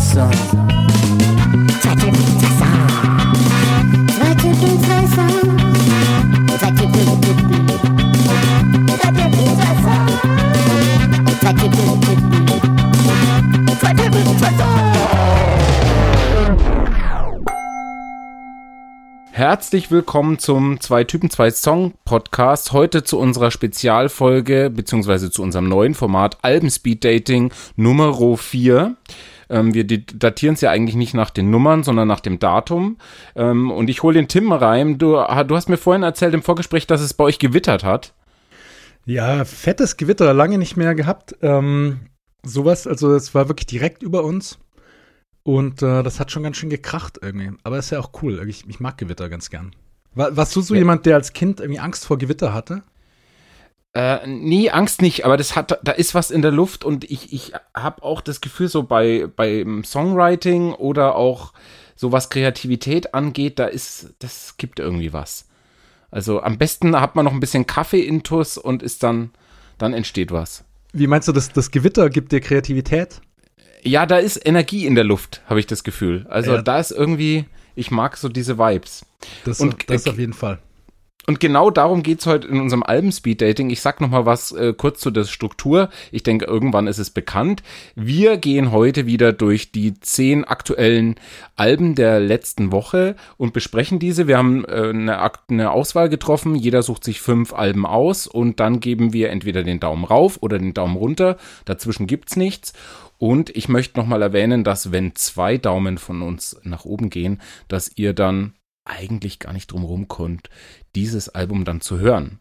Song. Zwei Typen, Song. Zwei Typen, Song. Zwei Typen, Typen. Zwei Typen, Song. Zwei Typen, Typen. Zwei Typen, Song. Herzlich willkommen zum Zwei Typen, Zwei Song Podcast. Heute zu unserer Spezialfolge, beziehungsweise zu unserem neuen Format Albenspeed Dating Nummer 4. Ähm, wir datieren es ja eigentlich nicht nach den Nummern, sondern nach dem Datum. Ähm, und ich hole den Tim rein. Du, du hast mir vorhin erzählt im Vorgespräch, dass es bei euch gewittert hat. Ja, fettes Gewitter, lange nicht mehr gehabt. Ähm, sowas, also es war wirklich direkt über uns. Und äh, das hat schon ganz schön gekracht irgendwie. Aber ist ja auch cool. Ich, ich mag Gewitter ganz gern. War, warst du so ja. jemand, der als Kind irgendwie Angst vor Gewitter hatte? Äh, nee, Angst nicht, aber das hat, da ist was in der Luft und ich, ich habe auch das Gefühl, so bei, beim Songwriting oder auch so was Kreativität angeht, da ist, das gibt irgendwie was. Also am besten hat man noch ein bisschen Kaffee-Intus und ist dann, dann entsteht was. Wie meinst du, das, das Gewitter gibt dir Kreativität? Ja, da ist Energie in der Luft, habe ich das Gefühl. Also ja. da ist irgendwie, ich mag so diese Vibes. Das, und, das auf jeden Fall. Und genau darum geht's heute in unserem Alben Speed Dating. Ich sag noch mal was äh, kurz zu der Struktur. Ich denke, irgendwann ist es bekannt. Wir gehen heute wieder durch die zehn aktuellen Alben der letzten Woche und besprechen diese. Wir haben äh, eine, eine Auswahl getroffen. Jeder sucht sich fünf Alben aus und dann geben wir entweder den Daumen rauf oder den Daumen runter. Dazwischen gibt's nichts. Und ich möchte nochmal erwähnen, dass wenn zwei Daumen von uns nach oben gehen, dass ihr dann eigentlich gar nicht drum kommt, dieses Album dann zu hören.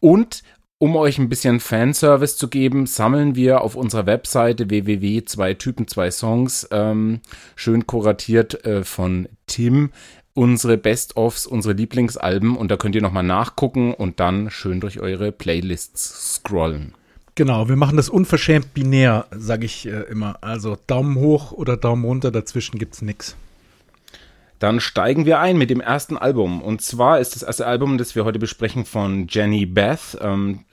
Und um euch ein bisschen Fanservice zu geben, sammeln wir auf unserer Webseite www 2 Typen 2 Songs, ähm, schön kuratiert äh, von Tim, unsere Best-ofs, unsere Lieblingsalben und da könnt ihr nochmal nachgucken und dann schön durch eure Playlists scrollen. Genau, wir machen das unverschämt binär, sage ich äh, immer. Also Daumen hoch oder Daumen runter, dazwischen gibt es nichts. Dann steigen wir ein mit dem ersten Album. Und zwar ist das erste Album, das wir heute besprechen, von Jenny Beth. Ähm,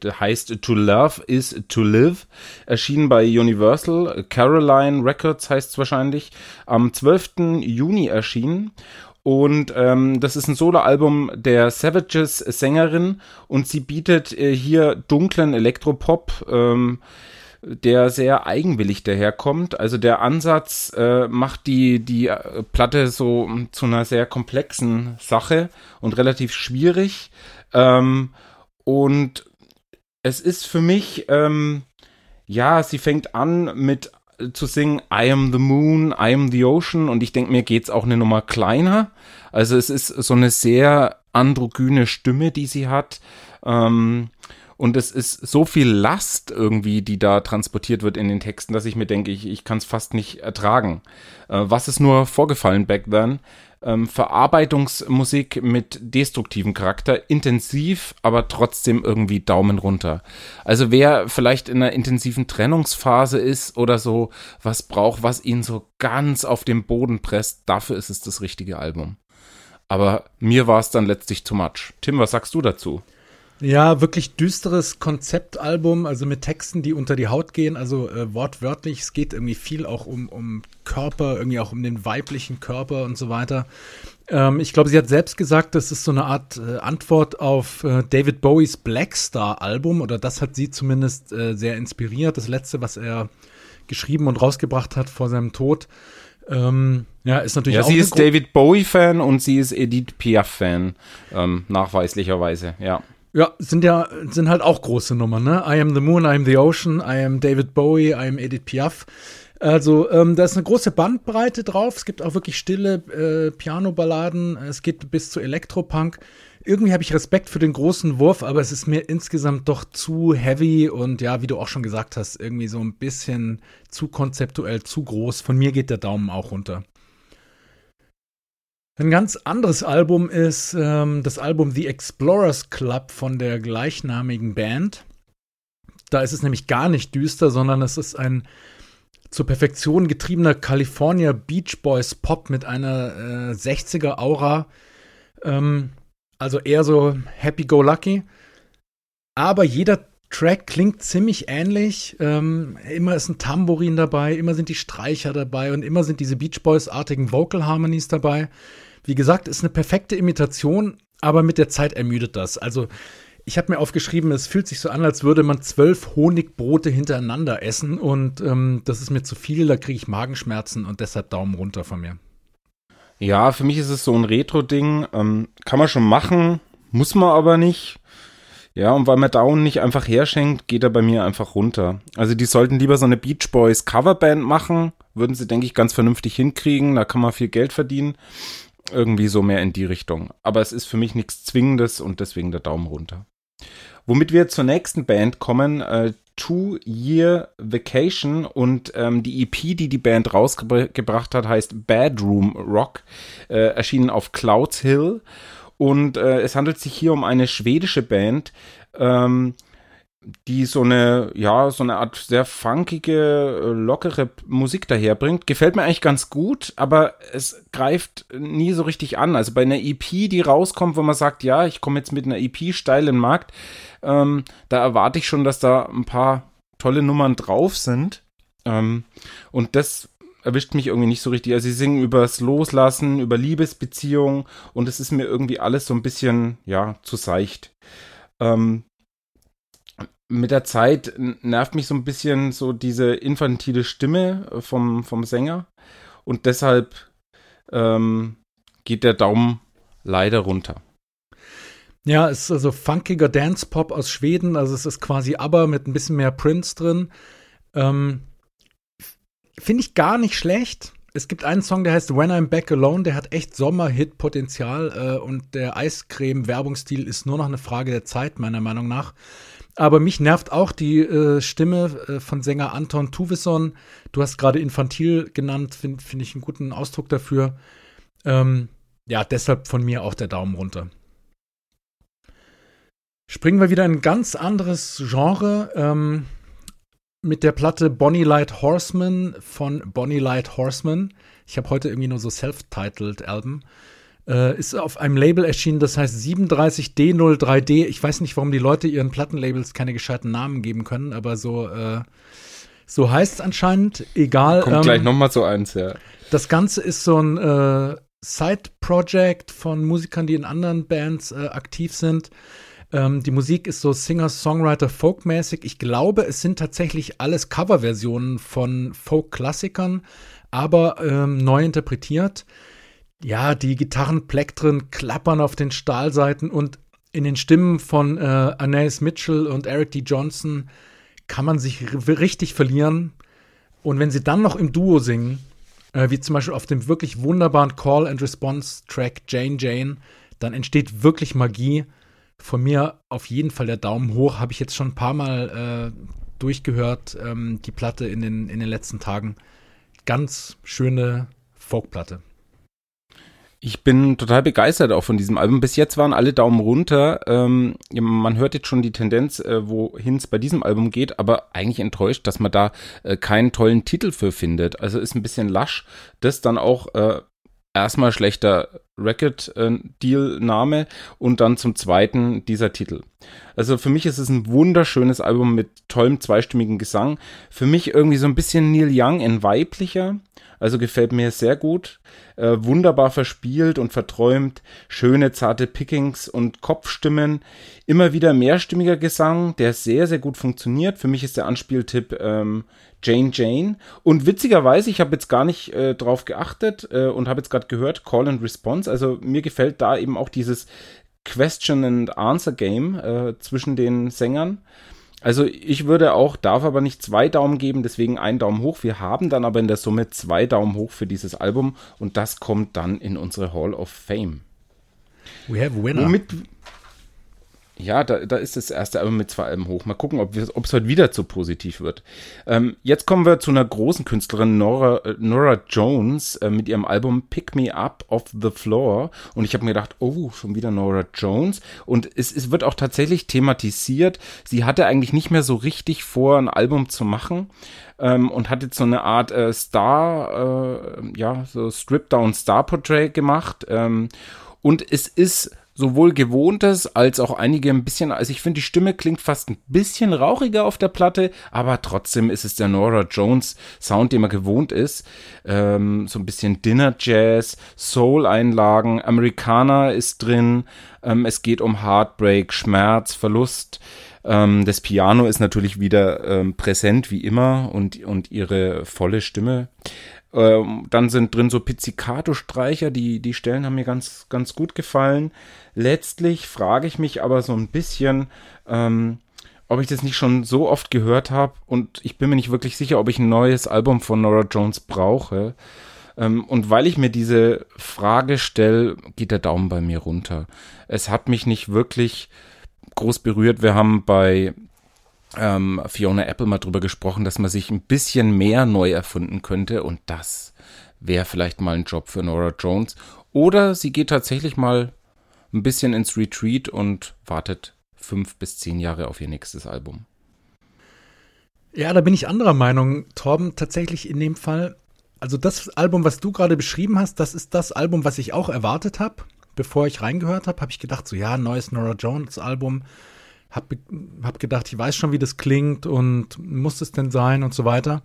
das heißt To Love is to Live. Erschienen bei Universal. Caroline Records heißt es wahrscheinlich. Am 12. Juni erschienen. Und ähm, das ist ein Soloalbum der Savages Sängerin und sie bietet äh, hier dunklen Elektropop, ähm, der sehr eigenwillig daherkommt. Also der Ansatz äh, macht die, die äh, Platte so zu einer sehr komplexen Sache und relativ schwierig. Ähm, und es ist für mich, ähm, ja, sie fängt an mit zu singen I am the moon, I am the ocean und ich denke mir geht's auch eine Nummer kleiner. Also es ist so eine sehr androgyne Stimme, die sie hat. Ähm, und es ist so viel Last irgendwie, die da transportiert wird in den Texten, dass ich mir denke, ich, ich kann es fast nicht ertragen. Äh, was ist nur vorgefallen back then? ähm, Verarbeitungsmusik mit destruktivem Charakter, intensiv, aber trotzdem irgendwie Daumen runter. Also wer vielleicht in einer intensiven Trennungsphase ist oder so, was braucht, was ihn so ganz auf den Boden presst, dafür ist es das richtige Album. Aber mir war es dann letztlich too much. Tim, was sagst du dazu? Ja, wirklich düsteres Konzeptalbum, also mit Texten, die unter die Haut gehen, also äh, wortwörtlich. Es geht irgendwie viel auch um, um Körper, irgendwie auch um den weiblichen Körper und so weiter. Ähm, ich glaube, sie hat selbst gesagt, das ist so eine Art äh, Antwort auf äh, David Bowies Black Star Album oder das hat sie zumindest äh, sehr inspiriert. Das letzte, was er geschrieben und rausgebracht hat vor seinem Tod. Ähm, ja, ist natürlich ja, auch. Sie ist David Bowie-Fan und sie ist Edith Piaf-Fan, ähm, nachweislicherweise, ja. Ja, sind ja, sind halt auch große Nummern, ne? I am the Moon, I am the Ocean, I am David Bowie, I am Edith Piaf. Also, ähm, da ist eine große Bandbreite drauf. Es gibt auch wirklich stille äh, Piano-Balladen. Es geht bis zu Elektropunk. Irgendwie habe ich Respekt für den großen Wurf, aber es ist mir insgesamt doch zu heavy und ja, wie du auch schon gesagt hast, irgendwie so ein bisschen zu konzeptuell, zu groß. Von mir geht der Daumen auch runter. Ein ganz anderes Album ist ähm, das Album The Explorers Club von der gleichnamigen Band. Da ist es nämlich gar nicht düster, sondern es ist ein zur Perfektion getriebener California Beach Boys Pop mit einer äh, 60er Aura. Ähm, also eher so happy go lucky. Aber jeder Track klingt ziemlich ähnlich. Ähm, immer ist ein Tambourin dabei, immer sind die Streicher dabei und immer sind diese Beach Boys-artigen Vocal Harmonies dabei. Wie gesagt, ist eine perfekte Imitation, aber mit der Zeit ermüdet das. Also ich habe mir aufgeschrieben, es fühlt sich so an, als würde man zwölf Honigbrote hintereinander essen und ähm, das ist mir zu viel, da kriege ich Magenschmerzen und deshalb Daumen runter von mir. Ja, für mich ist es so ein Retro-Ding. Ähm, kann man schon machen, muss man aber nicht. Ja, und weil man Down nicht einfach herschenkt, geht er bei mir einfach runter. Also die sollten lieber so eine Beach Boys Coverband machen. Würden sie, denke ich, ganz vernünftig hinkriegen. Da kann man viel Geld verdienen. Irgendwie so mehr in die Richtung. Aber es ist für mich nichts Zwingendes und deswegen der Daumen runter. Womit wir zur nächsten Band kommen, äh, Two Year Vacation und ähm, die EP, die die Band rausgebracht hat, heißt Bedroom Rock, äh, erschienen auf Clouds Hill und äh, es handelt sich hier um eine schwedische Band, ähm, die so eine, ja, so eine Art sehr funkige, äh, lockere Musik daherbringt. Gefällt mir eigentlich ganz gut, aber es greift nie so richtig an. Also bei einer EP, die rauskommt, wo man sagt, ja, ich komme jetzt mit einer EP steil in den Markt, ähm, da erwarte ich schon, dass da ein paar tolle Nummern drauf sind. Ähm, und das erwischt mich irgendwie nicht so richtig. Also sie singen übers Loslassen, über Liebesbeziehungen und es ist mir irgendwie alles so ein bisschen, ja, zu seicht. Ähm, mit der Zeit nervt mich so ein bisschen so diese infantile Stimme vom, vom Sänger und deshalb ähm, geht der Daumen leider runter. Ja, es ist also funkiger Dance-Pop aus Schweden. Also es ist quasi aber mit ein bisschen mehr Prince drin. Ähm, Finde ich gar nicht schlecht. Es gibt einen Song, der heißt When I'm Back Alone, der hat echt Sommer-Hit-Potenzial äh, und der Eiscreme-Werbungsstil ist nur noch eine Frage der Zeit, meiner Meinung nach. Aber mich nervt auch die äh, Stimme äh, von Sänger Anton Tuvison. Du hast gerade infantil genannt, finde find ich einen guten Ausdruck dafür. Ähm, ja, deshalb von mir auch der Daumen runter. Springen wir wieder in ein ganz anderes Genre. Ähm, mit der Platte Bonnie Light Horseman von Bonnie Light Horseman. Ich habe heute irgendwie nur so self-titled Alben. Äh, ist auf einem Label erschienen, das heißt 37D03D. Ich weiß nicht, warum die Leute ihren Plattenlabels keine gescheiten Namen geben können, aber so, äh, so heißt es anscheinend. Egal. Kommt ähm, gleich nochmal so eins, ja. Das Ganze ist so ein äh, Side-Project von Musikern, die in anderen Bands äh, aktiv sind. Ähm, die Musik ist so Singer-Songwriter-Folk-mäßig. Ich glaube, es sind tatsächlich alles Coverversionen von Folk-Klassikern, aber ähm, neu interpretiert. Ja, die Gitarrenplektren klappern auf den Stahlseiten und in den Stimmen von äh, Anais Mitchell und Eric D. Johnson kann man sich richtig verlieren. Und wenn sie dann noch im Duo singen, äh, wie zum Beispiel auf dem wirklich wunderbaren Call and Response Track Jane Jane, dann entsteht wirklich Magie. Von mir auf jeden Fall der Daumen hoch. Habe ich jetzt schon ein paar Mal äh, durchgehört, ähm, die Platte in den, in den letzten Tagen. Ganz schöne Folkplatte. Ich bin total begeistert auch von diesem Album. Bis jetzt waren alle Daumen runter. Ähm, man hört jetzt schon die Tendenz, äh, wohin es bei diesem Album geht, aber eigentlich enttäuscht, dass man da äh, keinen tollen Titel für findet. Also ist ein bisschen lasch. Das dann auch äh, erstmal schlechter Record-Deal-Name und dann zum zweiten dieser Titel. Also für mich ist es ein wunderschönes Album mit tollem zweistimmigen Gesang. Für mich irgendwie so ein bisschen Neil Young in weiblicher. Also gefällt mir sehr gut. Äh, wunderbar verspielt und verträumt. Schöne, zarte Pickings und Kopfstimmen. Immer wieder mehrstimmiger Gesang, der sehr, sehr gut funktioniert. Für mich ist der Anspieltipp ähm, Jane Jane. Und witzigerweise, ich habe jetzt gar nicht äh, drauf geachtet äh, und habe jetzt gerade gehört, Call and Response. Also mir gefällt da eben auch dieses Question and Answer Game äh, zwischen den Sängern. Also ich würde auch, darf aber nicht zwei Daumen geben, deswegen einen Daumen hoch. Wir haben dann aber in der Summe zwei Daumen hoch für dieses Album und das kommt dann in unsere Hall of Fame. We have a winner. Womit, ja, da, da ist das erste Album mit zwei Alben hoch. Mal gucken, ob es heute wieder zu positiv wird. Ähm, jetzt kommen wir zu einer großen Künstlerin, Nora, äh, Nora Jones, äh, mit ihrem Album Pick Me Up Off the Floor. Und ich habe mir gedacht, oh, schon wieder Nora Jones. Und es, es wird auch tatsächlich thematisiert. Sie hatte eigentlich nicht mehr so richtig vor, ein Album zu machen. Ähm, und hat jetzt so eine Art äh, Star, äh, ja, so Strip-Down Star-Portrait gemacht. Ähm, und es ist sowohl Gewohntes als auch einige ein bisschen, also ich finde, die Stimme klingt fast ein bisschen rauchiger auf der Platte, aber trotzdem ist es der Nora Jones Sound, den man gewohnt ist. Ähm, so ein bisschen Dinner Jazz, Soul-Einlagen, Amerikaner ist drin. Ähm, es geht um Heartbreak, Schmerz, Verlust. Ähm, das Piano ist natürlich wieder ähm, präsent wie immer und, und ihre volle Stimme. Ähm, dann sind drin so Pizzicato-Streicher, die, die Stellen haben mir ganz, ganz gut gefallen. Letztlich frage ich mich aber so ein bisschen, ähm, ob ich das nicht schon so oft gehört habe und ich bin mir nicht wirklich sicher, ob ich ein neues Album von Nora Jones brauche. Ähm, und weil ich mir diese Frage stelle, geht der Daumen bei mir runter. Es hat mich nicht wirklich groß berührt. Wir haben bei ähm, Fiona Apple mal drüber gesprochen, dass man sich ein bisschen mehr neu erfinden könnte und das wäre vielleicht mal ein Job für Nora Jones. Oder sie geht tatsächlich mal ein bisschen ins Retreat und wartet fünf bis zehn Jahre auf ihr nächstes Album. Ja, da bin ich anderer Meinung, Torben. Tatsächlich in dem Fall, also das Album, was du gerade beschrieben hast, das ist das Album, was ich auch erwartet habe. Bevor ich reingehört habe, habe ich gedacht, so ja, neues Nora Jones Album hab, hab gedacht, ich weiß schon, wie das klingt und muss es denn sein und so weiter.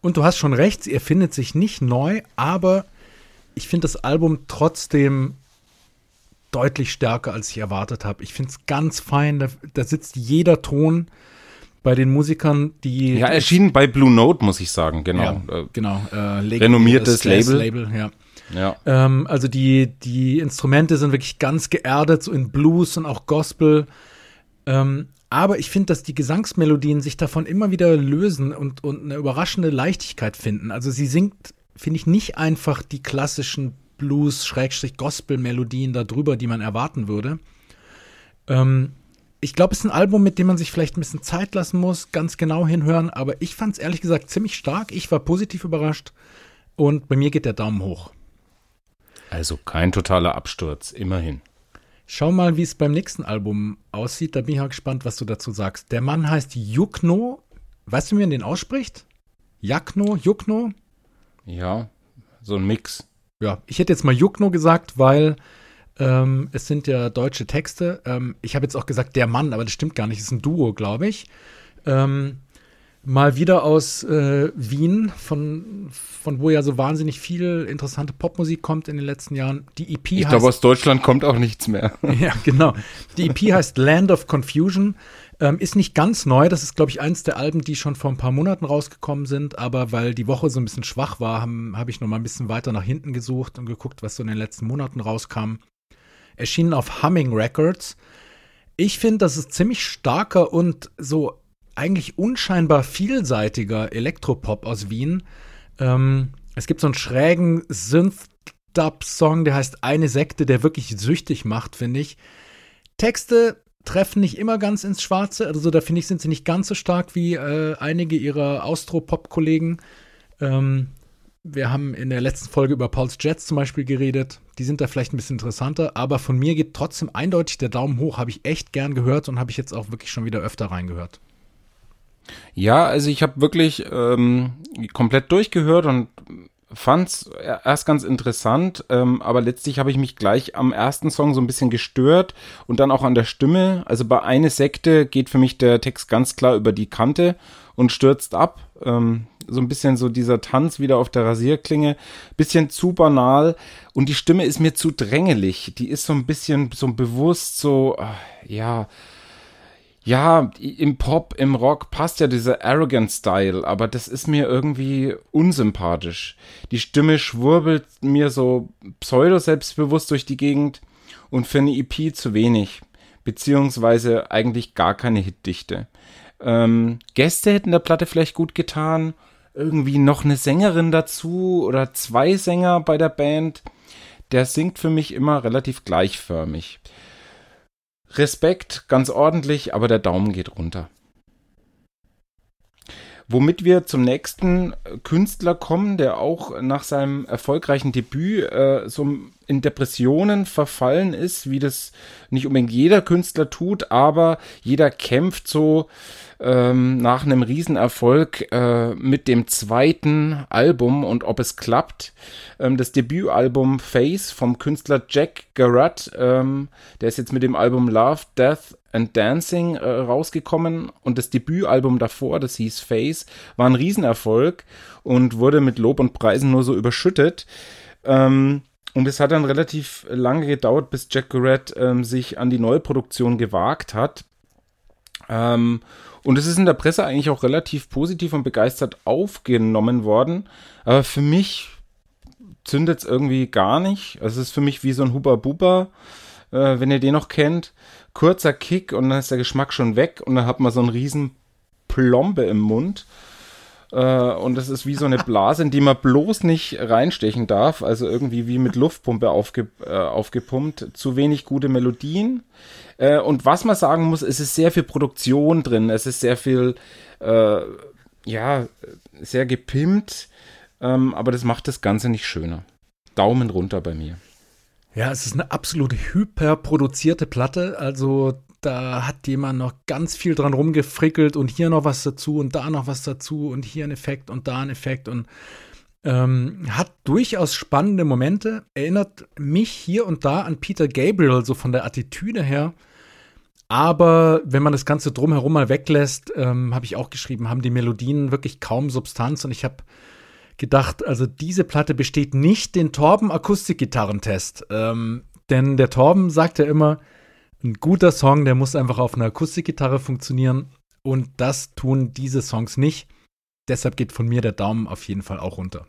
Und du hast schon recht, sie erfindet sich nicht neu, aber ich finde das Album trotzdem deutlich stärker, als ich erwartet habe. Ich finde es ganz fein, da, da, sitzt jeder Ton bei den Musikern, die. Ja, erschienen bei Blue Note, muss ich sagen, genau. Ja, äh, genau. Äh, renommiertes Label. Label ja. Ja. Ähm, also die, die Instrumente sind wirklich ganz geerdet, so in Blues und auch Gospel. Ähm, aber ich finde, dass die Gesangsmelodien sich davon immer wieder lösen und, und eine überraschende Leichtigkeit finden. Also sie singt, finde ich, nicht einfach die klassischen Blues-Gospel-Melodien darüber, die man erwarten würde. Ähm, ich glaube, es ist ein Album, mit dem man sich vielleicht ein bisschen Zeit lassen muss, ganz genau hinhören, aber ich fand es ehrlich gesagt ziemlich stark. Ich war positiv überrascht und bei mir geht der Daumen hoch. Also kein totaler Absturz, immerhin. Schau mal, wie es beim nächsten Album aussieht. Da bin ich auch gespannt, was du dazu sagst. Der Mann heißt Jukno. Weißt du, wie man den ausspricht? Jakno, Jukno? Ja, so ein Mix. Ja, ich hätte jetzt mal Jukno gesagt, weil ähm, es sind ja deutsche Texte. Ähm, ich habe jetzt auch gesagt der Mann, aber das stimmt gar nicht. Es ist ein Duo, glaube ich. Ähm, mal wieder aus äh, Wien, von, von wo ja so wahnsinnig viel interessante Popmusik kommt in den letzten Jahren. Die EP Ich glaube, aus Deutschland kommt auch nichts mehr. ja, genau. Die EP heißt Land of Confusion. Ähm, ist nicht ganz neu. Das ist, glaube ich, eins der Alben, die schon vor ein paar Monaten rausgekommen sind. Aber weil die Woche so ein bisschen schwach war, habe hab ich noch mal ein bisschen weiter nach hinten gesucht und geguckt, was so in den letzten Monaten rauskam. Erschienen auf Humming Records. Ich finde, das ist ziemlich starker und so eigentlich unscheinbar vielseitiger Elektropop aus Wien. Ähm, es gibt so einen schrägen Synth-Dub-Song, der heißt Eine Sekte, der wirklich süchtig macht, finde ich. Texte treffen nicht immer ganz ins Schwarze, also da finde ich, sind sie nicht ganz so stark wie äh, einige ihrer Austro-Pop-Kollegen. Ähm, wir haben in der letzten Folge über Paul's Jets zum Beispiel geredet. Die sind da vielleicht ein bisschen interessanter, aber von mir geht trotzdem eindeutig der Daumen hoch. Habe ich echt gern gehört und habe ich jetzt auch wirklich schon wieder öfter reingehört. Ja, also ich habe wirklich ähm, komplett durchgehört und fand's erst ganz interessant, ähm, aber letztlich habe ich mich gleich am ersten Song so ein bisschen gestört und dann auch an der Stimme. Also bei eine Sekte geht für mich der Text ganz klar über die Kante und stürzt ab. Ähm, so ein bisschen so dieser Tanz wieder auf der Rasierklinge, bisschen zu banal und die Stimme ist mir zu drängelig. Die ist so ein bisschen so bewusst so, ja, ja, im Pop, im Rock passt ja dieser arrogant Style, aber das ist mir irgendwie unsympathisch. Die Stimme schwurbelt mir so pseudo-selbstbewusst durch die Gegend und für eine EP zu wenig, beziehungsweise eigentlich gar keine Hitdichte. Ähm, Gäste hätten der Platte vielleicht gut getan, irgendwie noch eine Sängerin dazu oder zwei Sänger bei der Band. Der singt für mich immer relativ gleichförmig. Respekt, ganz ordentlich, aber der Daumen geht runter. Womit wir zum nächsten Künstler kommen, der auch nach seinem erfolgreichen Debüt äh, so in Depressionen verfallen ist, wie das nicht unbedingt jeder Künstler tut, aber jeder kämpft so ähm, nach einem Riesenerfolg äh, mit dem zweiten Album und ob es klappt. Ähm, das Debütalbum Face vom Künstler Jack Garrett, ähm, der ist jetzt mit dem Album Love, Death and Dancing äh, rausgekommen und das Debütalbum davor, das hieß Face, war ein Riesenerfolg und wurde mit Lob und Preisen nur so überschüttet. Ähm, und es hat dann relativ lange gedauert, bis Jack Garrett ähm, sich an die Neuproduktion gewagt hat. Ähm, und es ist in der Presse eigentlich auch relativ positiv und begeistert aufgenommen worden. Aber für mich zündet es irgendwie gar nicht. Also es ist für mich wie so ein Huba Buba, äh, wenn ihr den noch kennt kurzer Kick und dann ist der Geschmack schon weg und dann hat man so einen riesen Plombe im Mund. Äh, und das ist wie so eine Blase, in die man bloß nicht reinstechen darf. Also irgendwie wie mit Luftpumpe aufge, äh, aufgepumpt. Zu wenig gute Melodien. Äh, und was man sagen muss, es ist sehr viel Produktion drin. Es ist sehr viel, äh, ja, sehr gepimpt. Ähm, aber das macht das Ganze nicht schöner. Daumen runter bei mir. Ja, es ist eine absolut hyperproduzierte Platte. Also da hat jemand noch ganz viel dran rumgefrickelt und hier noch was dazu und da noch was dazu und hier ein Effekt und da ein Effekt und ähm, hat durchaus spannende Momente. Erinnert mich hier und da an Peter Gabriel, so von der Attitüde her. Aber wenn man das Ganze drumherum mal weglässt, ähm, habe ich auch geschrieben, haben die Melodien wirklich kaum Substanz und ich habe gedacht, also diese Platte besteht nicht den Torben Akustikgitarrentest. Ähm, denn der Torben sagt ja immer, ein guter Song, der muss einfach auf einer Akustikgitarre funktionieren. Und das tun diese Songs nicht. Deshalb geht von mir der Daumen auf jeden Fall auch runter.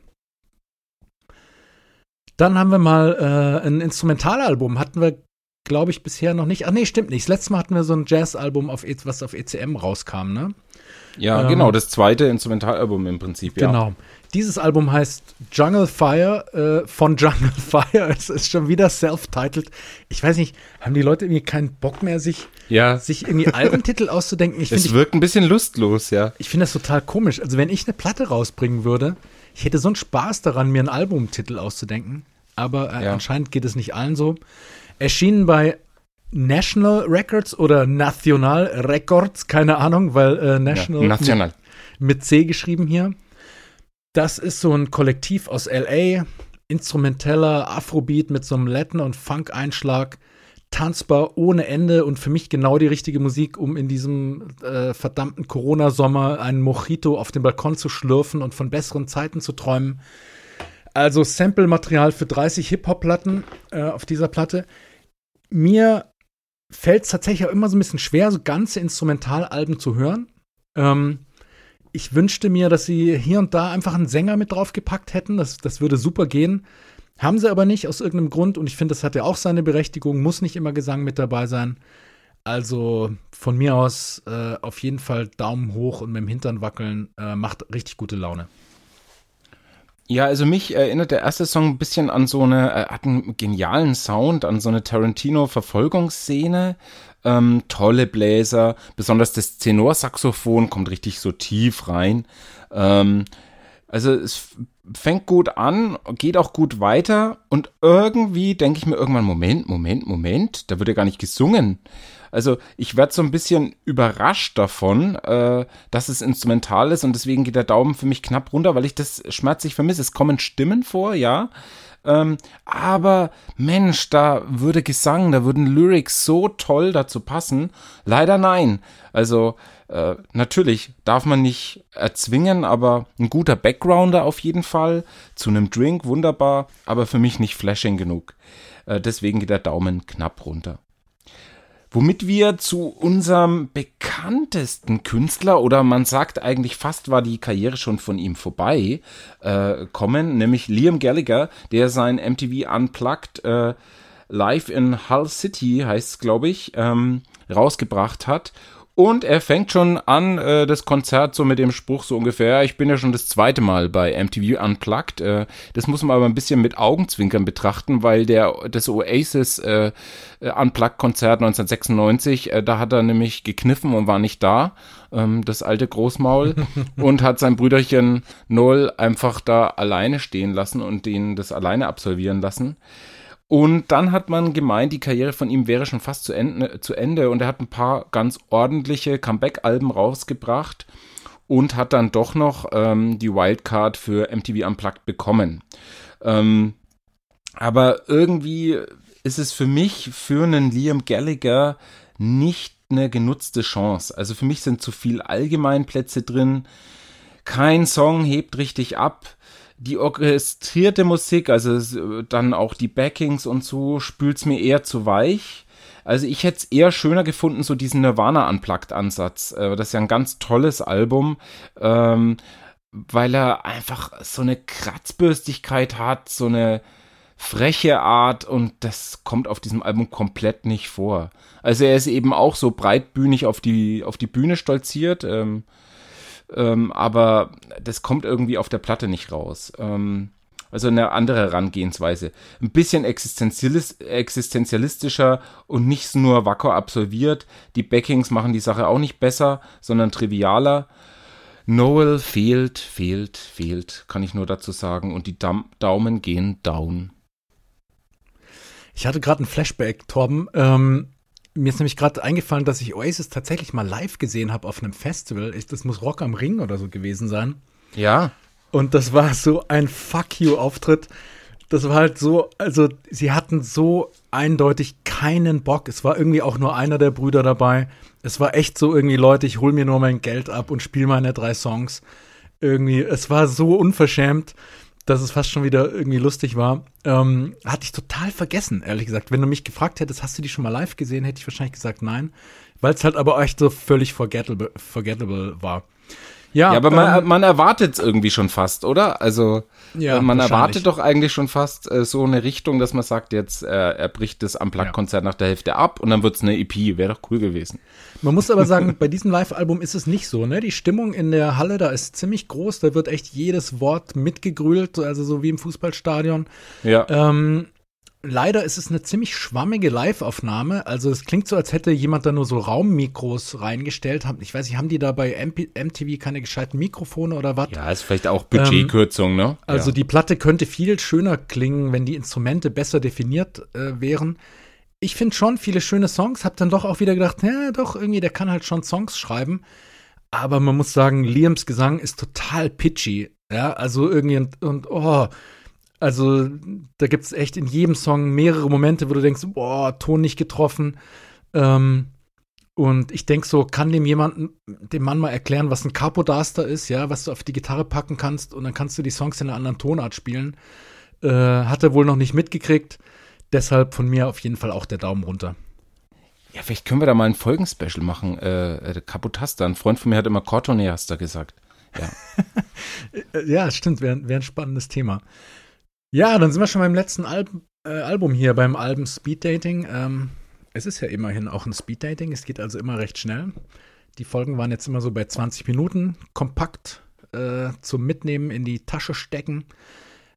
Dann haben wir mal äh, ein Instrumentalalbum. Hatten wir, glaube ich, bisher noch nicht. Ach nee, stimmt nicht. Das letzte Mal hatten wir so ein Jazzalbum, auf, e was auf ECM rauskam, ne? Ja, ähm, genau, das zweite Instrumentalalbum im Prinzip, ja. Genau. Dieses Album heißt Jungle Fire äh, von Jungle Fire. Es ist schon wieder self-titled. Ich weiß nicht, haben die Leute irgendwie keinen Bock mehr, sich, ja. sich irgendwie Albentitel auszudenken? Ich es wirkt ein bisschen lustlos, ja. Ich finde das total komisch. Also, wenn ich eine Platte rausbringen würde, ich hätte so einen Spaß daran, mir einen Albumtitel auszudenken. Aber äh, ja. anscheinend geht es nicht allen so. Erschienen bei National Records oder National Records, keine Ahnung, weil äh, National, ja, National. Mit, mit C geschrieben hier. Das ist so ein Kollektiv aus LA, instrumenteller Afrobeat mit so einem Latin- und Funk-Einschlag, tanzbar ohne Ende und für mich genau die richtige Musik, um in diesem äh, verdammten Corona-Sommer einen Mojito auf dem Balkon zu schlürfen und von besseren Zeiten zu träumen. Also Sample-Material für 30 Hip-Hop-Platten äh, auf dieser Platte. Mir fällt es tatsächlich auch immer so ein bisschen schwer, so ganze Instrumentalalben zu hören. Ähm, ich wünschte mir, dass sie hier und da einfach einen Sänger mit draufgepackt hätten. Das, das würde super gehen. Haben sie aber nicht aus irgendeinem Grund und ich finde, das hat ja auch seine Berechtigung. Muss nicht immer Gesang mit dabei sein. Also von mir aus äh, auf jeden Fall Daumen hoch und mit dem Hintern wackeln. Äh, macht richtig gute Laune. Ja, also mich erinnert der erste Song ein bisschen an so eine, äh, hat einen genialen Sound, an so eine Tarantino-Verfolgungsszene ähm, tolle Bläser, besonders das Tenorsaxophon kommt richtig so tief rein. Ähm, also es fängt gut an, geht auch gut weiter und irgendwie denke ich mir irgendwann, Moment, Moment, Moment, da wird ja gar nicht gesungen. Also ich werde so ein bisschen überrascht davon, äh, dass es instrumental ist und deswegen geht der Daumen für mich knapp runter, weil ich das schmerzlich vermisse. Es kommen Stimmen vor, ja, ähm, aber Mensch, da würde Gesang, da würden Lyrics so toll dazu passen. Leider nein. Also äh, natürlich darf man nicht erzwingen, aber ein guter Backgrounder auf jeden Fall. Zu einem Drink wunderbar, aber für mich nicht flashing genug. Äh, deswegen geht der Daumen knapp runter. Womit wir zu unserem bekanntesten Künstler, oder man sagt eigentlich fast war die Karriere schon von ihm vorbei, äh, kommen, nämlich Liam Gallagher, der sein MTV Unplugged äh, Live in Hull City, heißt es, glaube ich, ähm, rausgebracht hat. Und er fängt schon an, äh, das Konzert so mit dem Spruch so ungefähr, ich bin ja schon das zweite Mal bei MTV Unplugged. Äh, das muss man aber ein bisschen mit Augenzwinkern betrachten, weil der das Oasis äh, Unplugged-Konzert 1996, äh, da hat er nämlich gekniffen und war nicht da, ähm, das alte Großmaul, und hat sein Brüderchen Noel einfach da alleine stehen lassen und den das alleine absolvieren lassen. Und dann hat man gemeint, die Karriere von ihm wäre schon fast zu Ende, zu Ende und er hat ein paar ganz ordentliche Comeback-Alben rausgebracht und hat dann doch noch ähm, die Wildcard für MTV Unplugged bekommen. Ähm, aber irgendwie ist es für mich, für einen Liam Gallagher, nicht eine genutzte Chance. Also für mich sind zu viel Allgemeinplätze drin. Kein Song hebt richtig ab die orchestrierte Musik, also dann auch die Backings und so, spült's mir eher zu weich. Also ich hätte es eher schöner gefunden, so diesen Nirvana Unplugged Ansatz. Äh, das ist ja ein ganz tolles Album, ähm, weil er einfach so eine Kratzbürstigkeit hat, so eine freche Art und das kommt auf diesem Album komplett nicht vor. Also er ist eben auch so breitbühnig auf die, auf die Bühne stolziert. Ähm, ähm, aber das kommt irgendwie auf der Platte nicht raus. Ähm, also eine andere Herangehensweise. Ein bisschen existenzialist, existenzialistischer und nicht nur wacker absolviert. Die Backings machen die Sache auch nicht besser, sondern trivialer. Noel fehlt, fehlt, fehlt, kann ich nur dazu sagen. Und die Daumen gehen down. Ich hatte gerade ein Flashback, Torben. Ähm, mir ist nämlich gerade eingefallen, dass ich Oasis tatsächlich mal live gesehen habe auf einem Festival. Das muss Rock am Ring oder so gewesen sein. Ja. Und das war so ein Fuck you-Auftritt. Das war halt so, also sie hatten so eindeutig keinen Bock. Es war irgendwie auch nur einer der Brüder dabei. Es war echt so irgendwie, Leute, ich hol mir nur mein Geld ab und spiele meine drei Songs. Irgendwie, es war so unverschämt dass es fast schon wieder irgendwie lustig war. Ähm, hatte ich total vergessen, ehrlich gesagt. Wenn du mich gefragt hättest, hast du die schon mal live gesehen, hätte ich wahrscheinlich gesagt nein. Weil es halt aber echt so völlig forgettable, forgettable war. Ja, ja aber man, ähm, man erwartet es irgendwie schon fast, oder? Also ja, äh, man erwartet doch eigentlich schon fast äh, so eine Richtung, dass man sagt, jetzt äh, er bricht das Unplugged-Konzert ja. nach der Hälfte ab und dann wird es eine EP. Wäre doch cool gewesen. Man muss aber sagen, bei diesem Live-Album ist es nicht so. Ne? Die Stimmung in der Halle da ist ziemlich groß. Da wird echt jedes Wort mitgegrölt, also so wie im Fußballstadion. Ja. Ähm, leider ist es eine ziemlich schwammige Live-Aufnahme. Also es klingt so, als hätte jemand da nur so Raummikros reingestellt. Ich weiß nicht, haben die da bei MTV keine gescheiten Mikrofone oder was? Ja, ist vielleicht auch Budgetkürzung, ähm, ne? Also ja. die Platte könnte viel schöner klingen, wenn die Instrumente besser definiert äh, wären. Ich finde schon viele schöne Songs, hab dann doch auch wieder gedacht, ja, doch, irgendwie, der kann halt schon Songs schreiben. Aber man muss sagen, Liams Gesang ist total pitchy. Ja, also irgendwie und, und oh, also da gibt es echt in jedem Song mehrere Momente, wo du denkst, boah, Ton nicht getroffen. Ähm, und ich denke so, kann dem jemanden, dem Mann mal erklären, was ein Capodaster ist, ja, was du auf die Gitarre packen kannst und dann kannst du die Songs in einer anderen Tonart spielen. Äh, hat er wohl noch nicht mitgekriegt. Deshalb von mir auf jeden Fall auch der Daumen runter. Ja, vielleicht können wir da mal ein Folgenspecial machen. Äh, äh Capotaster. Ein Freund von mir hat immer Cortoneaster gesagt. Ja, ja stimmt, wäre wär ein spannendes Thema. Ja, dann sind wir schon beim letzten Al äh, Album hier, beim Album Speed Dating. Ähm, es ist ja immerhin auch ein Speed Dating, es geht also immer recht schnell. Die Folgen waren jetzt immer so bei 20 Minuten, kompakt äh, zum Mitnehmen in die Tasche stecken.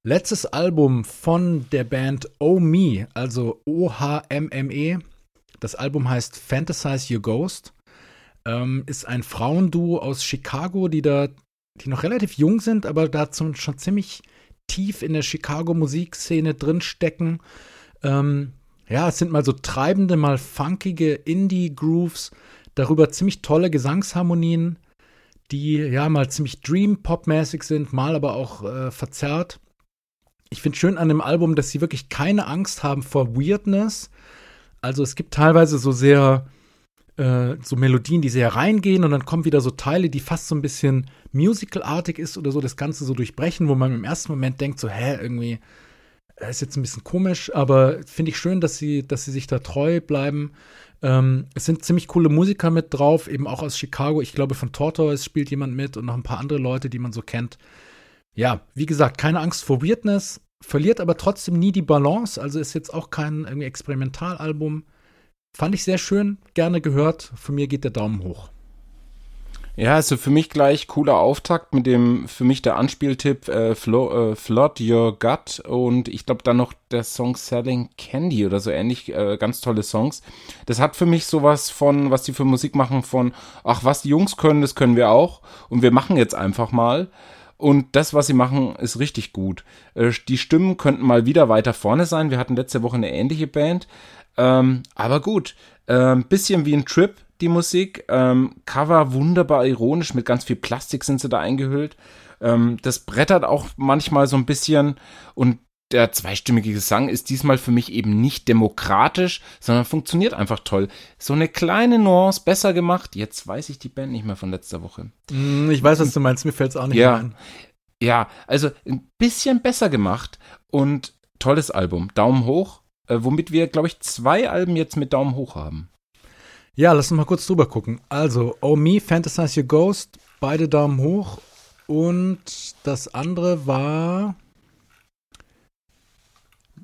Letztes Album von der Band Oh Me, also O-H-M-M-E. Das Album heißt Fantasize Your Ghost. Ähm, ist ein Frauenduo aus Chicago, die da, die noch relativ jung sind, aber da schon ziemlich tief in der Chicago-Musikszene drinstecken. Ähm, ja, es sind mal so treibende, mal funkige Indie-Grooves, darüber ziemlich tolle Gesangsharmonien, die ja mal ziemlich Dream-Pop-mäßig sind, mal aber auch äh, verzerrt. Ich finde schön an dem Album, dass sie wirklich keine Angst haben vor Weirdness. Also es gibt teilweise so sehr äh, so Melodien, die sehr reingehen und dann kommen wieder so Teile, die fast so ein bisschen musicalartig ist oder so, das Ganze so durchbrechen, wo man im ersten Moment denkt, so, hä, irgendwie äh, ist jetzt ein bisschen komisch, aber finde ich schön, dass sie, dass sie sich da treu bleiben. Ähm, es sind ziemlich coole Musiker mit drauf, eben auch aus Chicago. Ich glaube, von Tortoise spielt jemand mit und noch ein paar andere Leute, die man so kennt. Ja, wie gesagt, keine Angst vor Weirdness, verliert aber trotzdem nie die Balance. Also ist jetzt auch kein irgendwie Experimentalalbum. Fand ich sehr schön, gerne gehört. Von mir geht der Daumen hoch. Ja, also für mich gleich cooler Auftakt mit dem, für mich der Anspieltipp äh, Flo, äh, Flood Your Gut und ich glaube dann noch der Song Selling Candy oder so ähnlich, äh, ganz tolle Songs. Das hat für mich sowas von, was die für Musik machen, von, ach, was die Jungs können, das können wir auch und wir machen jetzt einfach mal. Und das, was sie machen, ist richtig gut. Äh, die Stimmen könnten mal wieder weiter vorne sein. Wir hatten letzte Woche eine ähnliche Band. Ähm, aber gut, äh, bisschen wie ein Trip, die Musik. Ähm, Cover wunderbar ironisch, mit ganz viel Plastik sind sie da eingehüllt. Ähm, das brettert auch manchmal so ein bisschen und der zweistimmige Gesang ist diesmal für mich eben nicht demokratisch, sondern funktioniert einfach toll. So eine kleine Nuance besser gemacht. Jetzt weiß ich die Band nicht mehr von letzter Woche. Mm, ich weiß, was du meinst, mir fällt es auch nicht ja, ein. Ja, also ein bisschen besser gemacht und tolles Album. Daumen hoch, womit wir, glaube ich, zwei Alben jetzt mit Daumen hoch haben. Ja, lass uns mal kurz drüber gucken. Also, Oh Me, Fantasize Your Ghost, beide Daumen hoch. Und das andere war.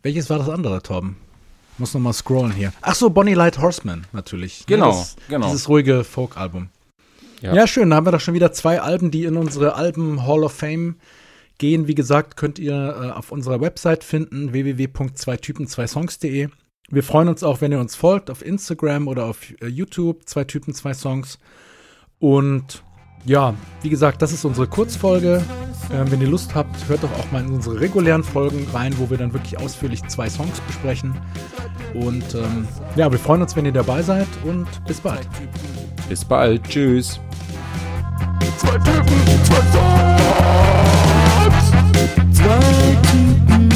Welches war das andere, Torben? Muss noch mal scrollen hier. Ach so, Bonnie Light Horseman, natürlich. Genau, das, genau. Dieses ruhige Folk-Album. Ja. Ja. schön. Da haben wir doch schon wieder zwei Alben, die in unsere Alben Hall of Fame gehen. Wie gesagt, könnt ihr äh, auf unserer Website finden, www.zweitypen2songs.de. Wir freuen uns auch, wenn ihr uns folgt auf Instagram oder auf äh, YouTube, zwei Typen, zwei Songs. Und ja, wie gesagt, das ist unsere Kurzfolge. Ähm, wenn ihr Lust habt, hört doch auch mal in unsere regulären Folgen rein, wo wir dann wirklich ausführlich zwei Songs besprechen. Und ähm, ja, wir freuen uns, wenn ihr dabei seid und bis bald. Bis bald. Tschüss. Zwei Typen, zwei Songs. Zwei Typen,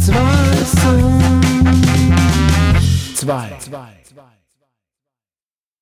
zwei Songs. Zwei. Zwei.